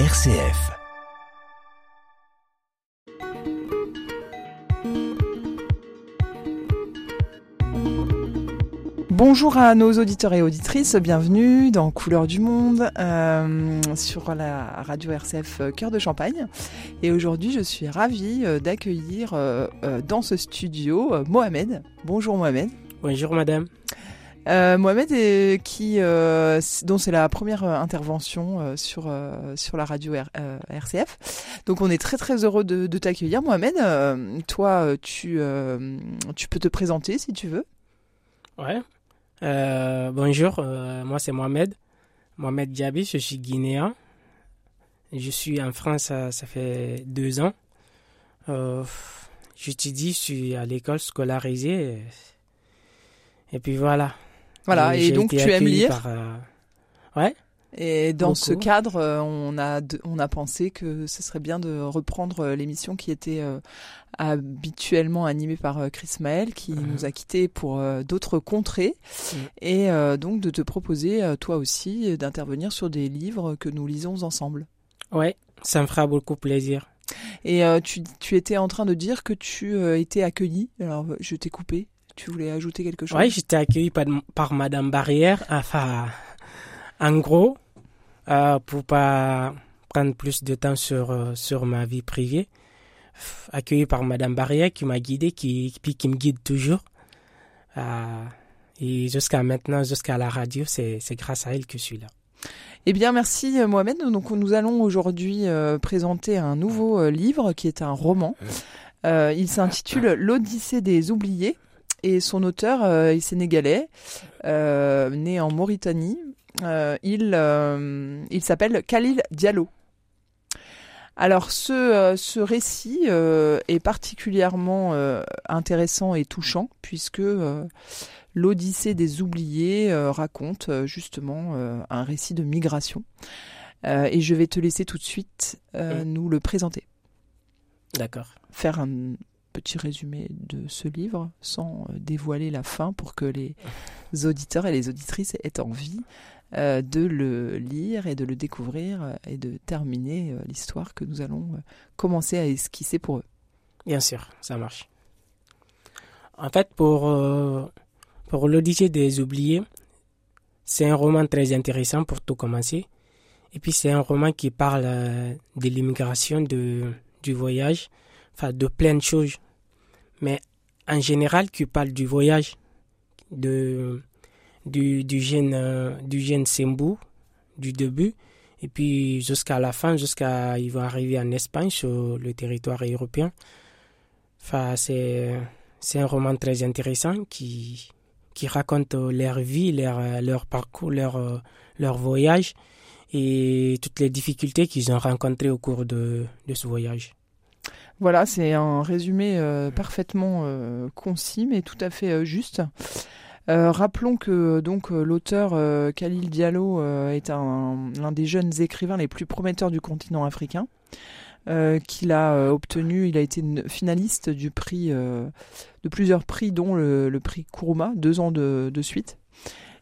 RCF. Bonjour à nos auditeurs et auditrices, bienvenue dans Couleurs du Monde euh, sur la radio RCF Cœur de Champagne. Et aujourd'hui, je suis ravie euh, d'accueillir euh, euh, dans ce studio euh, Mohamed. Bonjour Mohamed. Bonjour madame. Euh, Mohamed qui, euh, dont c'est la première euh, intervention sur, sur la radio RCF. Donc on est très très heureux de, t'accueillir Mohamed. Toi, tu, tu peux te présenter si tu veux. Ouais. Bonjour, moi c'est Mohamed. Mohamed Diaby, je suis guinéen. Je suis en France, ça, fait deux ans. J'étudie, je suis à l'école scolarisée. Et puis voilà. Voilà, et j'ai donc tu aimes lire par, euh, Ouais, Et dans ce cadre, euh, on a, on a pensé que ce serait bien de reprendre euh, l'émission qui était euh, habituellement animée par euh, Chris Maël, qui Mhm. nous a quittés pour euh, d'autres contrées, Mhm. et euh, donc de te proposer, euh, toi aussi, euh, d'intervenir sur des livres que nous lisons ensemble. ouais, ça me fera beaucoup plaisir. Et euh, tu, tu étais en train de dire que tu euh, étais accueilli, alors euh, je t'ai coupé, tu voulais ajouter quelque chose? Ouais, j'étais accueilli par, par Madame Barrière. Enfin, en gros, euh, pour pas prendre plus de temps sur, euh, sur ma vie privée, accueilli par Madame Barrière qui m'a guidé, qui, puis qui me guide toujours. Euh, et jusqu'à maintenant, jusqu'à la radio, c'est c'est grâce à elle que je suis là. Eh bien, merci euh, Mohamed. Donc, nous allons aujourd'hui euh, présenter un nouveau euh, livre qui est un roman. Euh, il s'intitule L'Odyssée des oubliés et son auteur euh, est sénégalais, euh, né en Mauritanie. Euh, il il s'appelle Khalil Diallo. Alors, ce, ce récit euh, est particulièrement euh, intéressant et touchant puisque euh, L'Odyssée des oubliés raconte justement un récit de migration. Et je vais te laisser tout de suite nous le présenter. D'accord. Faire un petit résumé de ce livre sans euh, dévoiler la fin pour que les auditeurs et les auditrices aient envie euh, de le lire et de le découvrir euh, et de terminer l'histoire que nous allons commencer à esquisser pour eux. Bien sûr, ça marche. En fait, pour, pour l'Odyssée des oubliés, c'est un roman très intéressant pour tout commencer. Et puis, c'est un roman qui parle de l'immigration, du voyage, enfin, de plein de choses. Mais en général, qui parle du voyage, de, du, du jeune, euh, du jeune Sembou, du début, et puis jusqu'à la fin, jusqu'à il va arriver en Espagne, sur le territoire européen. Enfin, c'est, c'est un roman très intéressant qui, qui raconte leur vie, leur, leur parcours, leur, leur voyage et toutes les difficultés qu'ils ont rencontrées au cours de, de ce voyage. Voilà, c'est un résumé euh, parfaitement euh, concis mais tout à fait euh, juste. Rappelons que donc l'auteur Khalil Diallo est un- l'un des jeunes écrivains les plus prometteurs du continent africain. qu'il a obtenu, il a été finaliste du prix, de plusieurs prix, dont le, prix Kuruma, deux ans de, suite.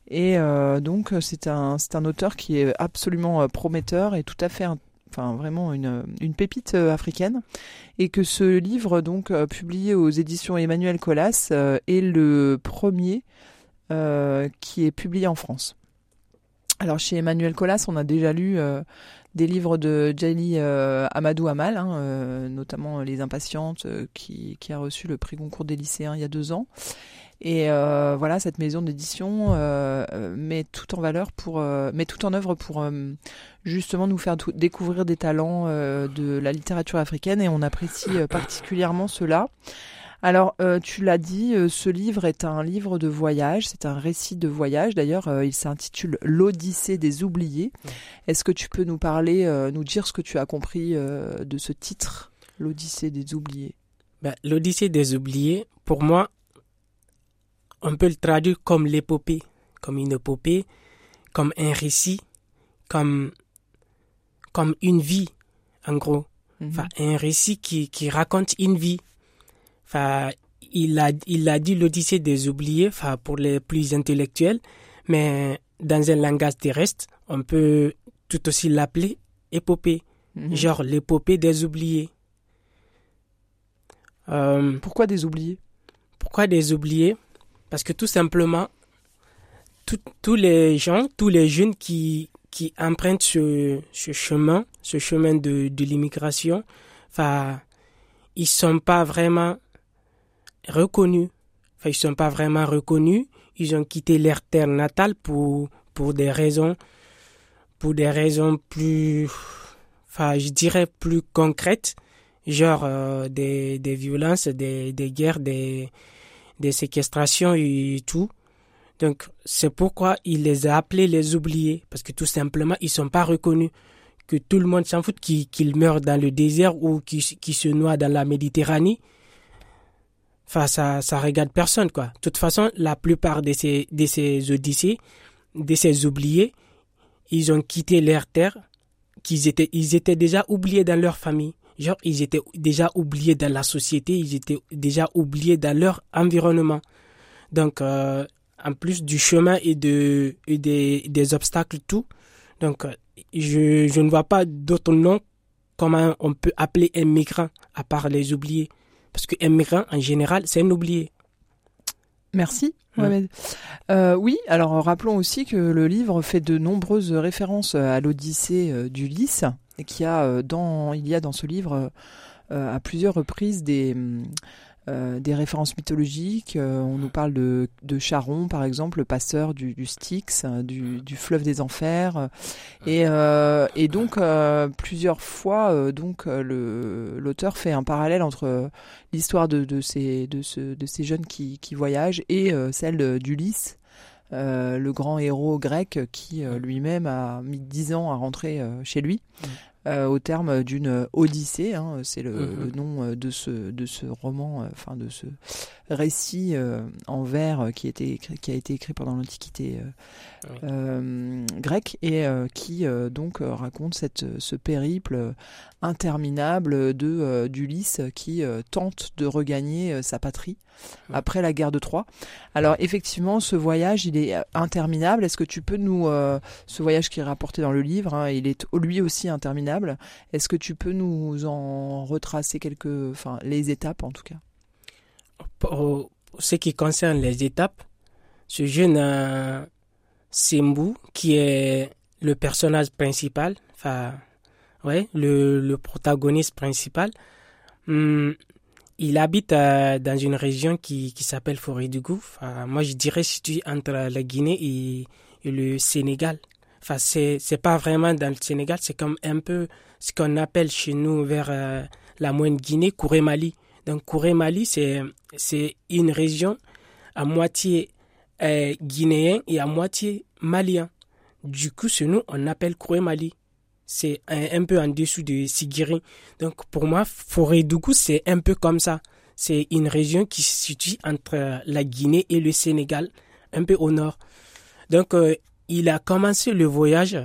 Et donc c'est un, c'est un auteur qui est absolument prometteur et tout à fait, enfin vraiment une, une pépite euh, africaine et que ce livre, donc euh, publié aux éditions Emmanuel Colas, euh, est le premier qui est publié en France. Alors chez Emmanuel Colas, on a déjà lu des livres de Djali Amadou Amal, hein, notamment Les Impatientes, qui a reçu le prix Goncourt des lycéens il y a deux ans. Et euh, voilà, cette maison d'édition euh, euh, met tout en valeur pour, met tout en œuvre pour justement nous faire découvrir des talents de la littérature africaine et on apprécie particulièrement cela. Alors, euh, tu l'as dit, euh, ce livre est un livre de voyage, c'est un récit de voyage. D'ailleurs, euh, il s'intitule L'Odyssée des oubliés. Est-ce que tu peux nous parler, nous dire ce que tu as compris de ce titre, L'Odyssée des oubliés? Ben, L'Odyssée des oubliés, pour moi, on peut le traduire comme l'épopée, comme une épopée, comme un récit, comme, comme une vie, en gros. Mhm. Enfin, un récit qui, qui raconte une vie. Enfin, il a, il a dit l'Odyssée des oubliés, enfin, pour les plus intellectuels, mais dans un langage terrestre, on peut tout aussi l'appeler épopées, Mhm. genre l'épopée des oubliés. Euh, Pourquoi des oubliés? pourquoi des oubliés? Parce que tout simplement, tous les gens, tous les jeunes qui, qui empruntent ce, ce chemin, ce chemin de, de l'immigration, enfin, ils sont pas vraiment reconnus. Enfin, ils sont pas vraiment reconnus. Ils ont quitté leur terre natale pour, pour des raisons, pour des raisons plus, enfin, je dirais plus concrètes, genre euh, des, des violences, des, des guerres, des, des séquestrations et tout. Donc, c'est pourquoi il les a appelés les oubliés, parce que tout simplement, ils sont pas reconnus. Que tout le monde s'en fout qu'ils meurent dans le désert ou qu'ils qu'ils se noient dans la Méditerranée. Enfin, ça, ça regarde personne, quoi. De toute façon, la plupart de ces, de ces odyssées, de ces oubliés, ils ont quitté leur terre, qu'ils étaient, ils étaient déjà oubliés dans leur famille. Ils étaient déjà oubliés dans la société, ils étaient déjà oubliés dans leur environnement. Donc, euh, en plus du chemin et, de, des, obstacles, tout. Donc, je, je ne vois pas d'autre nom comment on peut appeler un migrant à part les oubliés. Parce qu'un migrant, en général, c'est un oublié. Merci. Ouais. Euh, oui, alors rappelons aussi que le livre fait de nombreuses références à l'Odyssée euh, d'Ulysse et qu'il y a euh, dans il y a dans ce livre euh, à plusieurs reprises des hum, euh, des références mythologiques. Euh, on nous parle de, de Charon, par exemple, le passeur du, du Styx, euh, du, du fleuve des enfers. Et, euh, et donc, euh, plusieurs fois, euh, donc le- l'auteur fait un parallèle entre l'histoire de, de, ces, de, ce, de ces jeunes qui, qui voyagent et euh, celle d'Ulysse. euh, le grand héros grec qui euh, lui-même a mis dix ans à rentrer euh, chez lui. Euh, au terme d'une odyssée. hein, c'est le, Mhm. le nom euh, de ce, de ce roman, euh, enfin de ce récit euh, en vers qui, était écrit- qui a été écrit pendant l'Antiquité euh, Oui. euh, grecque et euh, qui euh, donc raconte cette, ce périple interminable de d'Ulysse qui tente de regagner sa patrie. Après la guerre de Troie. Alors effectivement, ce voyage, il est euh, interminable. Est-ce que tu peux nous, euh, ce voyage qui est rapporté dans le livre, hein, il est lui aussi interminable. Est-ce que tu peux nous en retracer quelques, enfin les étapes en tout cas? Pour ce qui concerne les étapes, ce jeune euh, Sembu, qui est le personnage principal, enfin, ouais, le, le protagoniste principal, hum, il habite euh, dans une région qui, qui s'appelle Forêt-du-Gou. Enfin, moi, je dirais situé entre la Guinée et, le Sénégal. Enfin, c'est, c'est pas vraiment dans le Sénégal, c'est comme un peu ce qu'on appelle chez nous vers euh, la moyenne Guinée, Kouré-Mali. Donc, Kouré-Mali, c'est, c'est une région à moitié euh, guinéen et à moitié malien. Du coup, chez nous, on appelle Kouré-Mali. C'est un, peu en dessous de Sigiri. Donc, pour moi, Forêt-Dougou, c'est un peu comme ça. C'est une région qui se situe entre la Guinée et le Sénégal, un peu au nord. Donc, euh, il a commencé le voyage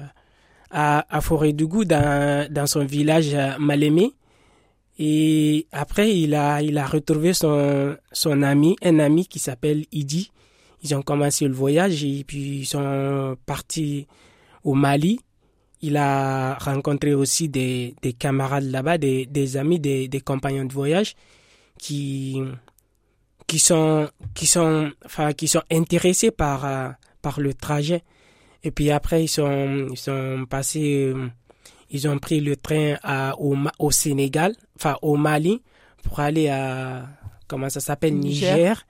à, à Forêt-Dougou dans, dans son village euh, Malémé. Et après, il a, il a retrouvé son, son ami, un ami qui s'appelle Idi. Ils ont commencé le voyage et puis ils sont partis au Mali. Il a rencontré aussi des, des camarades là-bas, des, des amis, des, des compagnons de voyage qui, qui sont, qui sont, enfin, qui sont intéressés par, euh, par le trajet. Et puis après, ils sont, ils sont passés, euh, ils ont pris le train à, au, au Sénégal, enfin au Mali, pour aller à, comment ça s'appelle, Niger. Niger.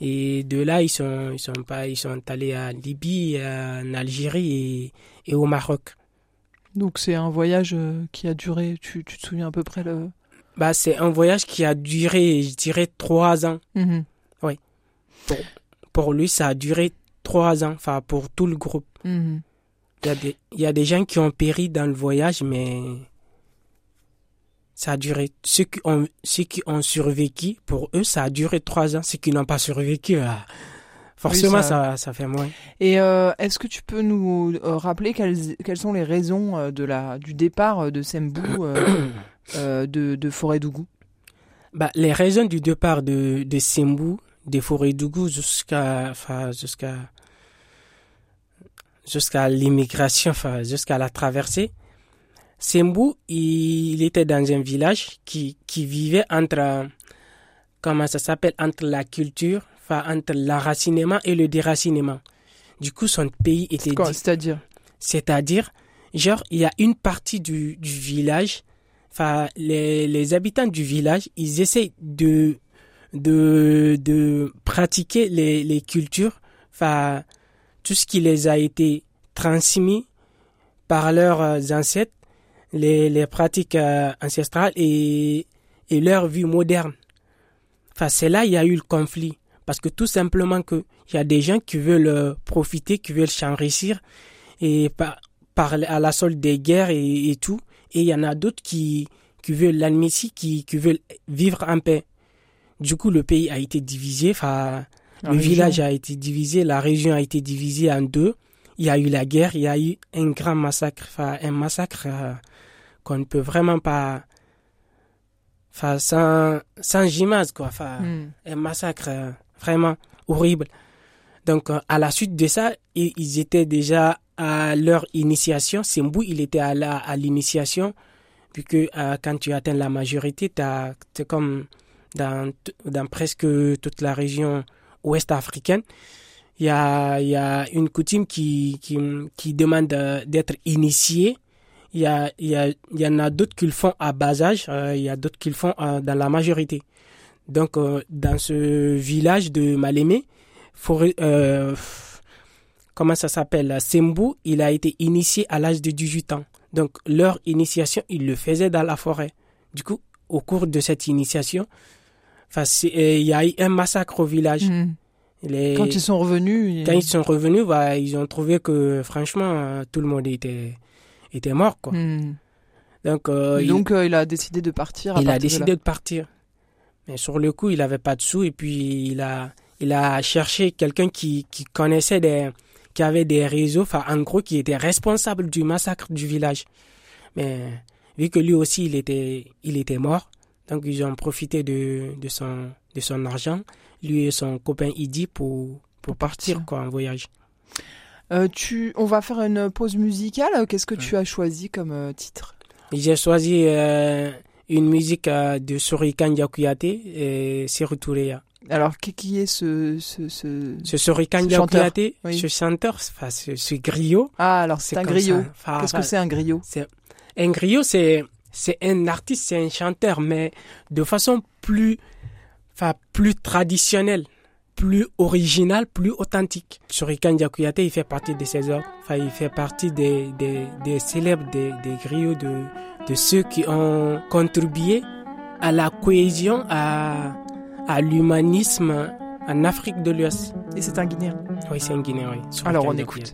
Et de là, ils sont, ils sont pas, ils sont allés à Libye, en Algérie et, et au Maroc. Donc c'est un voyage euh, qui a duré. Tu, tu te souviens à peu près le Bah, c'est un voyage qui a duré, je dirais, trois ans. Mhm. Pour lui, ça a duré trois ans, enfin, pour tout le groupe. Mhm. Il y, a des, il y a des gens qui ont péri dans le voyage, mais ça a duré. Ceux qui ont, ceux qui ont survécu, pour eux, ça a duré trois ans. Ceux qui n'ont pas survécu, ah, forcément, ça- ça... Ça, fait moins. Et euh, est-ce que tu peux nous euh, rappeler quelles, quelles sont les raisons euh, de la, du départ de euh, euh, de, de Forêt-Dougou Bah, les raisons du départ de, de Sembu, des forêts d'Ougou jusqu'à, enfin, jusqu'à, jusqu'à l'immigration, enfin, jusqu'à la traversée, Sembu, il, était dans un village qui, qui vivait entre, comment ça s'appelle, entre la culture, entre l'enracinement et le déracinement. Du coup, son pays était... C'est-à-dire? C'est-à-dire, genre, il y a une partie du, du village, enfin, les, les habitants du village, ils essaient de, de, de pratiquer les, les cultures, enfin, tout ce qui les a été transmis par leurs ancêtres, les, les pratiques euh, ancestrales et, et leur vie moderne. Enfin, c'est là il y a eu le conflit. Parce que tout simplement que il y a des gens qui veulent euh, profiter, qui veulent s'enrichir et par, par, à la solde des guerres et, et tout. Et il y en a d'autres qui, qui veulent l'amnistie, qui, qui veulent vivre en paix. Du coup, le pays a été divisé. Enfin, le village a été divisé, la région a été divisée en deux. Il y a eu la guerre, il y a eu un grand massacre, enfin, un massacre euh, qu'on ne peut vraiment pas, enfin, sans, sans gymnase, quoi, enfin, hmm. un massacre euh, vraiment horrible. Donc, euh, à la suite de ça, ils étaient déjà à leur initiation. Simbou, il était à à l'initiation, puisque euh, quand tu atteins la majorité, c'est comme dans, dans presque toute la région ouest africaine il y a, y a une coutume qui, qui, qui demande d'être initié. Il y, a, y a, y en a d'autres qui le font à bas âge, euh, il y a d'autres qui le font euh, dans la majorité. Donc, euh, dans ce village de Malémé, comment ça s'appelle Sembu, il a été initié à l'âge de 18 ans. Donc, leur initiation, ils le faisaient dans la forêt. Du coup, au cours de cette initiation, il y a eu un massacre au village. Mmh. Quand ils sont revenus Quand ils sont revenus, bah, ils ont trouvé que franchement, tout le monde était, était mort. Quoi. Hmm. Donc, euh. Euh, il... a décidé de partir. il a décidé de, partir. Mais sur le coup, il n'avait pas de sous et puis il a, il a cherché quelqu'un qui, qui connaissait des, qui avait des réseaux, enfin en gros qui était responsable du massacre du village. Mais vu que lui aussi il était, il était mort, donc ils ont profité de, de son, de son argent lui et son copain Idi pour, pour partir quoi, en voyage. Euh, tu, on va faire une pause musicale. Qu'est-ce que tu as choisi comme euh, titre? J'ai choisi euh, une musique de Sorikan Yakuyate et Touréa. Alors, qui, est ce ce ce, ce Sorikan Yakuyate Ce chanteur, enfin, ce, griot. Ah, alors c'est un griot. Qu'est-ce que c'est un griot? Un griot, c'est c'est un artiste, c'est un chanteur, mais de façon plus enfin, plus traditionnel, plus original, plus authentique. Surikan Yakuyate, il fait partie de ces œuvres. Enfin, il fait partie des, des, des célèbres, des, des griots, de, de ceux qui ont contribué à la cohésion, à, à l'humanisme en Afrique de l'Ouest. Et c'est un Guinéen Oui, c'est un Guinéen, oui. Alors on écoute.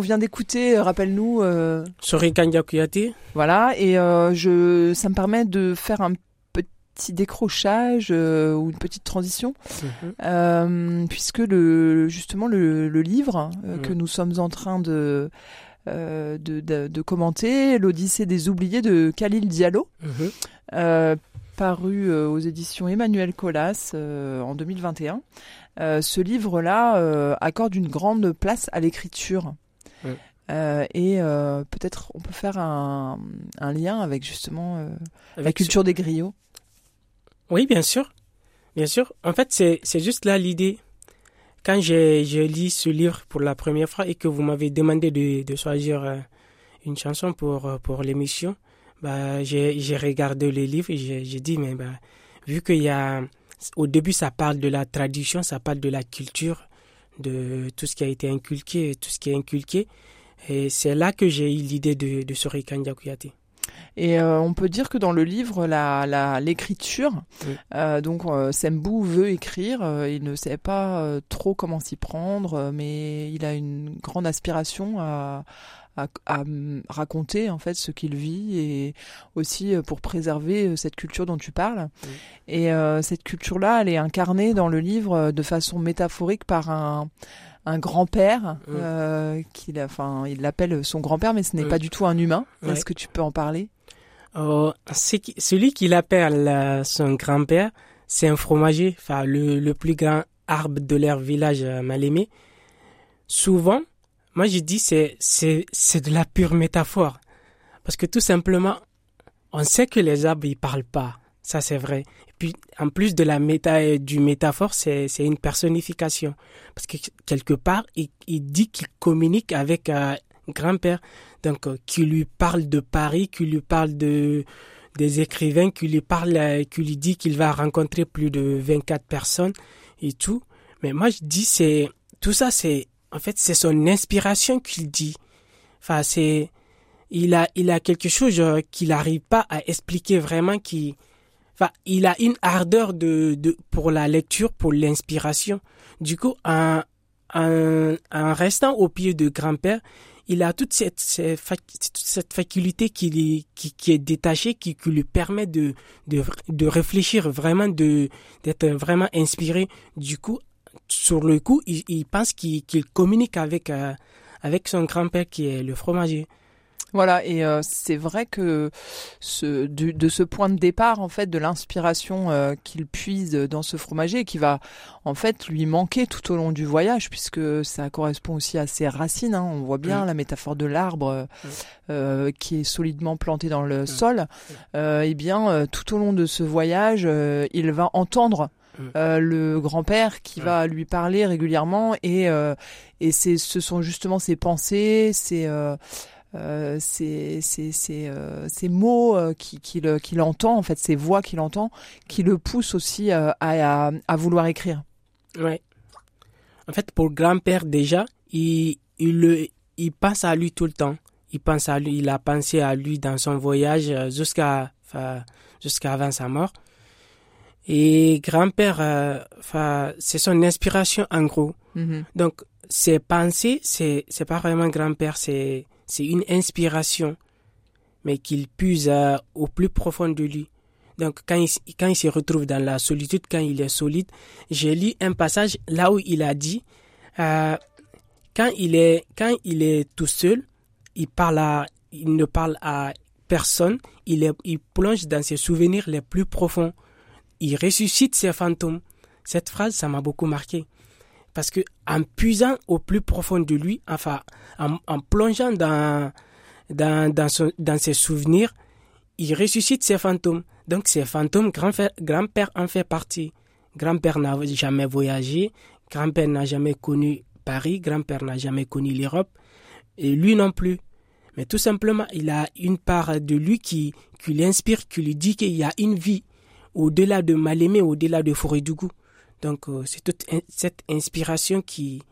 Vient d'écouter, euh, rappelle-nous. Euh... Sorikanya Voilà, et euh, je, ça me permet de faire un petit décrochage euh, ou une petite transition, mhm. puisque le, justement le, livre mhm. que nous sommes en train de, de, de, commenter, l'Odyssée des oubliés de Khalil Diallo, mhm. paru aux éditions Emmanuel Colas en 2021. ce livre-là accorde une grande place à l'écriture. Euh, et euh, peut-être on peut faire un, un lien avec justement euh, la culture des griots. Oui, bien sûr. Bien sûr. En fait, c'est juste là l'idée. quand j'ai lu ce livre pour la première fois et que vous m'avez demandé de, de choisir une chanson pour, pour l'émission, bah, j'ai regardé le livre et j'ai dit, mais bah, vu qu'il y a, au début, ça parle de la tradition, ça parle de la culture, de tout ce qui a été inculqué, tout ce qui est inculqué. Et c'est là que j'ai eu l'idée de, de Sorikan Et euh, on peut dire que dans le livre, la, l'écriture, euh, donc euh, Sembou veut écrire, il ne sait pas trop comment s'y prendre, mais il a une grande aspiration à, à, raconter en fait ce qu'il vit et aussi euh, pour préserver euh, cette culture dont tu parles. Et euh, cette culture-là, elle est incarnée dans le livre de façon métaphorique par un, un grand-père, qu'il enfin, il l'appelle son grand-père, mais ce n'est pas du tout un humain. Est-ce que tu peux en parler? Celui qu'il appelle son grand-père, c'est un fromager, enfin le, le, plus grand arbre de leur village mal aimé. Souvent, moi, je dis c'est c'est c'est de la pure métaphore, parce que tout simplement, on sait que les arbres ils parlent pas, ça c'est vrai. Et puis en plus de la méta du métaphore, c'est c'est une personnification, parce que quelque part il, il dit qu'il communique avec un grand-père, donc euh, qui lui parle de Paris, qui lui parle de des écrivains, qui lui parle, euh, qui lui dit qu'il va rencontrer plus de 24 personnes et tout. Mais moi je dis c'est tout ça c'est en fait, c'est son inspiration qu'il dit. Enfin, c'est, il a, il a quelque chose euh, qu'il n'arrive pas à expliquer vraiment qui, enfin, il a une ardeur de, de, pour la lecture, pour l'inspiration. Du coup, en, en, en, restant au pied de grand-père, il a toute cette, cette, faculté qui, qui, qui est détachée, qui, qui lui permet de, de, de réfléchir vraiment, de, d'être vraiment inspiré. Du coup, sur le coup, il, pense qu'il communique avec, euh, avec son grand-père qui est le fromager. Voilà, et euh, c'est vrai que ce, de, ce point de départ, en fait, de l'inspiration euh, qu'il puise dans ce fromager, qui va en fait lui manquer tout au long du voyage, puisque ça correspond aussi à ses racines. Hein. On voit bien la métaphore de l'arbre qui est solidement planté dans le sol. eh bien, tout au long de ce voyage, il va entendre Mm. Euh, le grand-père qui va lui parler régulièrement et euh, et c'est ce sont justement ses pensées, ses euh, euh ces, ces, ces, ces mots qu'il qui, qui entend, en fait, ces voix qu'il entend, qui le poussent aussi à, à, à, vouloir écrire. Ouais. En fait, pour le grand-père, déjà, il, il, le, il pense à lui tout le temps. Il pense à lui, il a pensé à lui dans son voyage jusqu'à, jusqu'à avant sa mort. Et grand-père, euh, c'est son inspiration en gros. Mm-hmm. Donc, ses pensées, c'est, c'est pas vraiment grand-père, c'est, c'est une inspiration, mais qu'il puise euh, au plus profond de lui. Donc, quand il, quand il se retrouve dans la solitude, quand il est solide, j'ai lu un passage là où il a dit, euh, quand il est, quand il est tout seul, il parle à, il ne parle à personne, il, est, il plonge dans ses souvenirs les plus profonds il ressuscite ses fantômes. Cette phrase, ça m'a beaucoup marqué. Parce que en puisant au plus profond de lui, enfin, en, plongeant dans, dans, dans, ses souvenirs, il ressuscite ses fantômes. Donc ces fantômes, grand-père en fait partie. Grand-père n'a jamais voyagé, grand-père n'a jamais connu Paris, grand-père n'a jamais connu l'Europe, et lui non plus. Mais tout simplement, il a une part de lui qui, qui l'inspire, qui lui dit qu'il y a une vie au-delà de Malémé, au-delà de Forédougou. Donc euh, c'est toute cette inspiration qui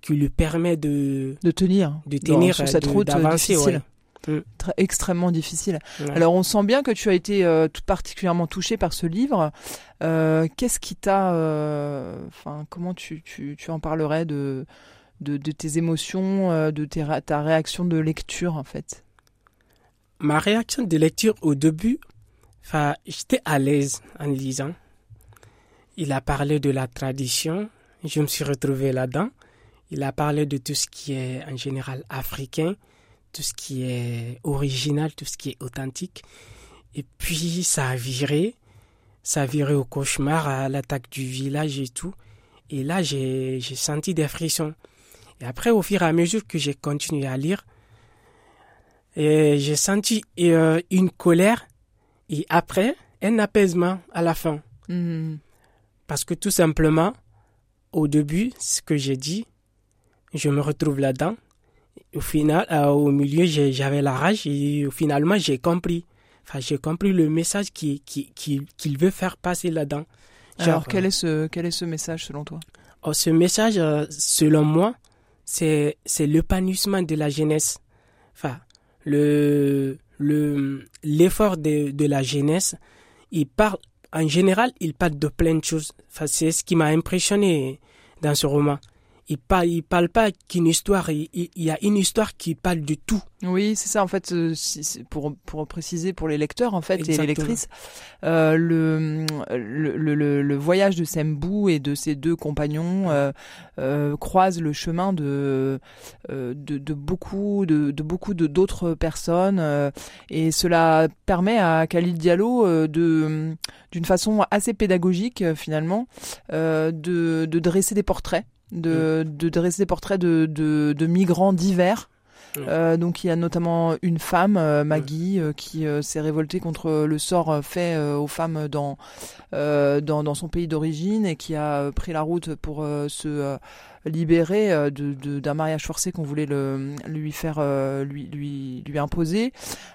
qui lui permet de de tenir de tenir sur cette route difficile. Mm. Très, extrêmement difficile. Alors on sent bien que tu as été euh, tout particulièrement touché par ce livre. Euh, Qu'est-ce qui t'a, enfin comment tu, tu, tu, en parlerais de, de, de tes émotions, de tes, ta réaction de lecture en fait? Ma réaction de lecture au début, J'étais à l'aise en lisant. Il a parlé de la tradition, je me suis retrouvé là-dedans. Il a parlé de tout ce qui est en général africain, tout ce qui est original, tout ce qui est authentique. Et puis ça a viré, ça a viré au cauchemar, à l'attaque du village et tout. Et là, j'ai senti des frissons. Et après, au fur et à mesure que j'ai continué à lire, j'ai senti euh, une colère et après, un apaisement à la fin. Hmm. Parce que tout simplement, au début, ce que j'ai dit, je me retrouve là-dedans. Au final, euh, au milieu, j'avais la rage et finalement, j'ai compris. Enfin, j'ai compris le message qu'il qui, qui, veut faire passer là-dedans. Alors, quel, est ce, quel est ce message selon toi? Oh, Ce message, euh, selon moi, c'est l'épanouissement de la jeunesse. Enfin, le l'effort de, de la jeunesse, il parle en général, il parle de plein de choses. C'est ce qui m'a impressionné dans ce roman il parle, il parle pas qu'une histoire, il, y a une histoire qui parle de tout. Oui, c'est ça en fait, euh, pour, pour préciser pour les lecteurs en fait et les lectrices, euh, le, le, le, le, voyage de Sembou et de ses deux compagnons euh, euh, croise le chemin de, euh, de, de, beaucoup de, de beaucoup de d'autres personnes et cela permet à Khalil Diallo de d'une façon assez pédagogique finalement de, de dresser des portraits de, mm. de dresser des portraits de, de, de migrants divers. Mm. Euh, donc il y a notamment une femme, euh, Maggie, euh, qui s'est révoltée contre le sort fait aux femmes dans, dans, dans son pays d'origine et qui a pris la route pour se libérer de, d'un mariage forcé qu'on voulait le, lui faire lui, lui, lui imposer.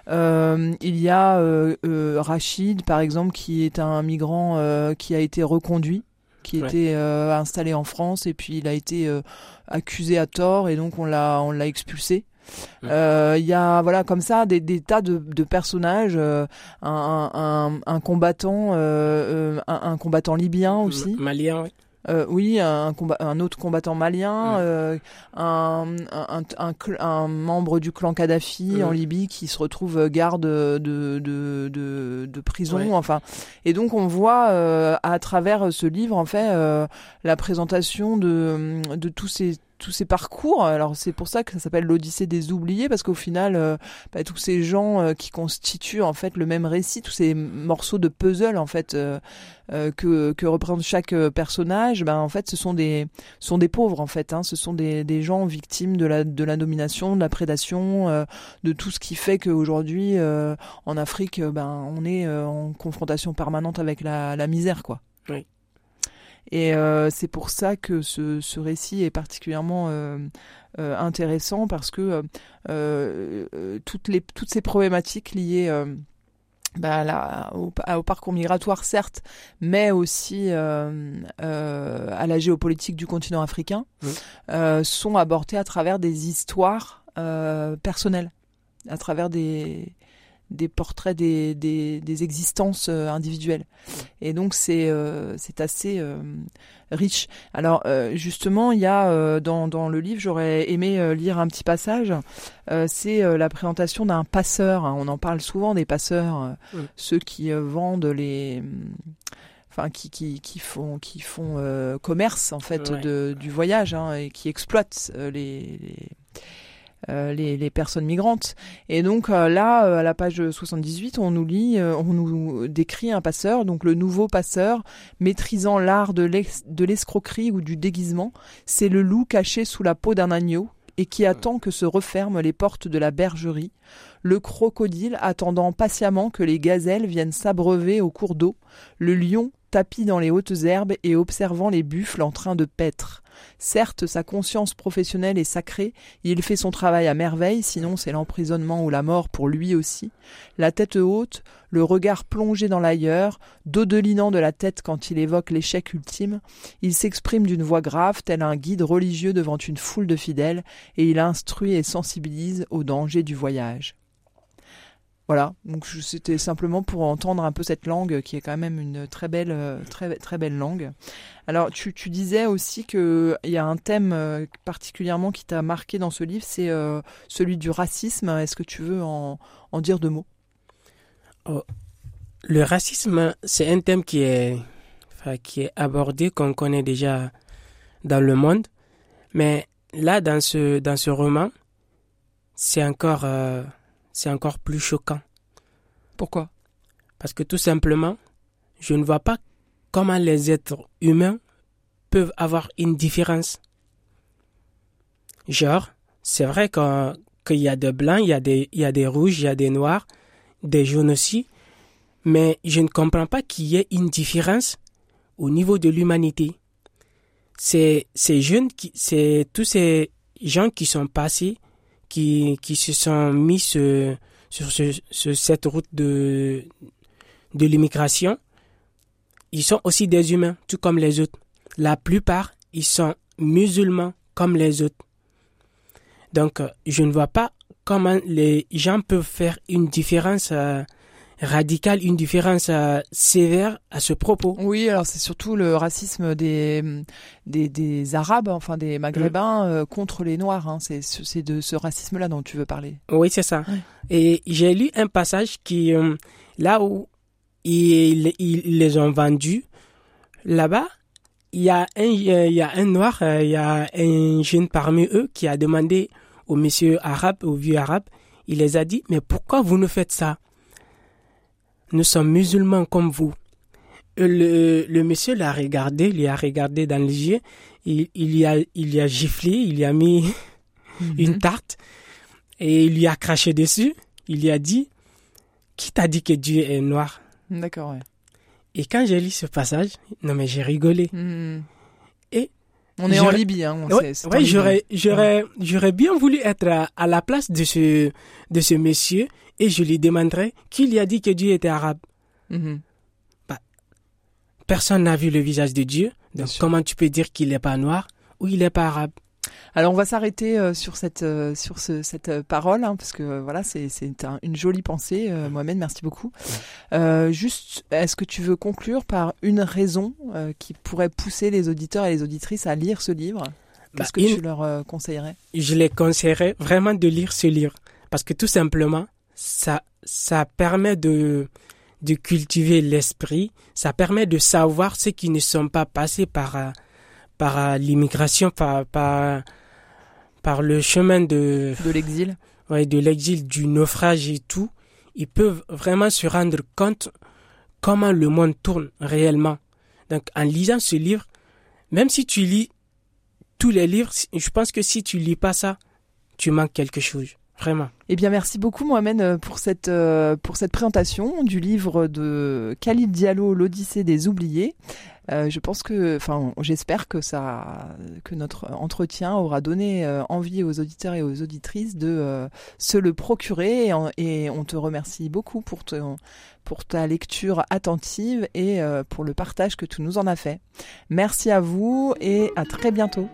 il y a Rachid, par exemple, qui est un migrant qui a été reconduit qui était euh, installé en France et puis il a été euh, accusé à tort et donc on l'a on l'a expulsé. Euh, il y a voilà comme ça des, des tas de, de personnages, un, un, un, combattant, un, un, combattant libyen aussi. Malien, oui. Euh, oui, un, un, autre combattant malien, euh, un, un, membre du clan Kadhafi en Libye qui se retrouve garde de, de, de, de prison. Enfin, et donc on voit euh, à travers ce livre en fait la présentation de, de tous ces tous ces parcours. Alors c'est pour ça que ça s'appelle l'Odyssée des oubliés parce qu'au final, euh, bah, tous ces gens euh, qui constituent en fait le même récit, tous ces morceaux de puzzle en fait euh, que, que représente chaque personnage, ben en fait ce sont des sont des pauvres en fait. Hein, ce sont des, des gens victimes de la de la domination, de la prédation, de tout ce qui fait qu'aujourd'hui en Afrique, ben on est en confrontation permanente avec la, la misère quoi. Oui. Et euh, c'est pour ça que ce, ce récit est particulièrement euh, euh, intéressant parce que toutes, les, toutes ces problématiques liées bah, là, au, au, parcours migratoire, certes, mais aussi euh, à la géopolitique du continent africain, euh, sont abordées à travers des histoires personnelles, à travers des, des portraits des, des, des existences euh, individuelles. Et donc c'est euh, c'est assez euh, riche. Alors justement, il y a dans, dans le livre, j'aurais aimé lire un petit passage. c'est la présentation d'un passeur. Hein. On en parle souvent des passeurs, ceux qui vendent les enfin qui, qui, qui font qui font commerce en fait de, du voyage hein, et qui exploitent les, les euh, les, les, personnes migrantes. Et donc euh, là, euh, à la page 78, on nous lit, on nous décrit un passeur, donc le nouveau passeur, maîtrisant l'art de l'escroquerie ou du déguisement. C'est le loup caché sous la peau d'un agneau et qui attend que se referment les portes de la bergerie, le crocodile attendant patiemment que les gazelles viennent s'abreuver au cours d'eau, le lion tapis dans les hautes herbes et observant les buffles en train de paître. Certes, sa conscience professionnelle est sacrée, il fait son travail à merveille, sinon c'est l'emprisonnement ou la mort pour lui aussi. La tête haute, le regard plongé dans l'ailleurs, dodelinant de la tête quand il évoque l'échec ultime, il s'exprime d'une voix grave, tel un guide religieux devant une foule de fidèles, et il instruit et sensibilise au danger du voyage. Voilà, donc c'était simplement pour entendre un peu cette langue qui est quand même une très belle, euh, très, très belle langue. Alors tu, disais aussi qu'il y a un thème euh, particulièrement qui t'a marqué dans ce livre, c'est euh, celui du racisme. Est-ce que tu veux en, en dire deux mots? Oh, Le racisme, c'est un thème qui est, qui est abordé, qu'on connaît déjà dans le monde, mais là, dans ce, dans ce roman, c'est encore c'est encore plus choquant. Pourquoi? Parce que tout simplement, je ne vois pas comment les êtres humains peuvent avoir une différence. Genre, c'est vrai qu'il y a des blancs, il y a des, il y a des rouges, il y a des noirs, des jaunes aussi, mais je ne comprends pas qu'il y ait une différence au niveau de l'humanité. c'est ces jeunes qui, c'est tous ces gens qui sont passés, qui, qui se sont mis sur, ce, cette route de, de l'immigration. Ils sont aussi des humains, tout comme les autres. La plupart, ils sont musulmans comme les autres. Donc, je ne vois pas comment les gens peuvent faire une différence euh, radicale, une différence euh, sévère à ce propos. Oui, alors c'est surtout le racisme des, des, des Arabes, enfin des Maghrébins, euh, contre les Noirs. Hein. C'est de ce racisme-là dont tu veux parler. Oui, c'est ça. Et j'ai lu un passage qui, là où ils, ils, les ont vendus, là-bas, il y a un, il y a un Noir, il y a un jeune parmi eux qui a demandé au monsieur arabe, au vieux arabe, il les a dit, mais pourquoi vous nous faites ça? Nous sommes musulmans comme vous. Le, le monsieur l'a regardé, il a regardé dans les yeux, il, il, y a, il y a giflé, il y a mis mhm. une tarte et il lui a craché dessus. Il lui a dit, qui t'a dit que Dieu est noir? D'accord, ouais. Et quand j'ai lu ce passage, non mais j'ai rigolé. Mhm. On est en Libye, hein. Oui, j'aurais, j'aurais, j'aurais bien voulu être à, la place de ce, de ce monsieur et je lui demanderais qui lui a dit que Dieu était arabe. Mm-hmm. Bah, personne n'a vu le visage de Dieu. Donc comment tu peux dire qu'il n'est pas noir ou il n'est pas arabe? Alors on va s'arrêter euh, sur cette euh, sur ce, cette euh, parole hein, parce que voilà c'est c'est une jolie pensée Mohamed merci beaucoup. juste est-ce que tu veux conclure par une raison qui pourrait pousser les auditeurs et les auditrices à lire ce livre? Qu'est-ce bah, que tu leur conseillerais? Je les conseillerais vraiment de lire ce livre parce que tout simplement ça ça permet de de cultiver l'esprit, ça permet de savoir ceux qui ne sont pas passés par par l'immigration, par, par, par le chemin de, de l'exil. Ouais, de l'exil, du naufrage et tout, ils peuvent vraiment se rendre compte comment le monde tourne réellement. Donc, en lisant ce livre, même si tu lis tous les livres, je pense que si tu lis pas ça, tu manques quelque chose. Eh bien, merci beaucoup, Mohamed, euh, pour cette, euh, pour cette présentation du livre de Khalid Diallo, L'Odyssée des oubliés. Euh, je pense que, enfin, j'espère que ça, que notre entretien aura donné envie aux auditeurs et aux auditrices de se le procurer. Et, on te remercie beaucoup pour, pour ta lecture attentive et pour le partage que tu nous en as fait. Merci à vous et à très bientôt.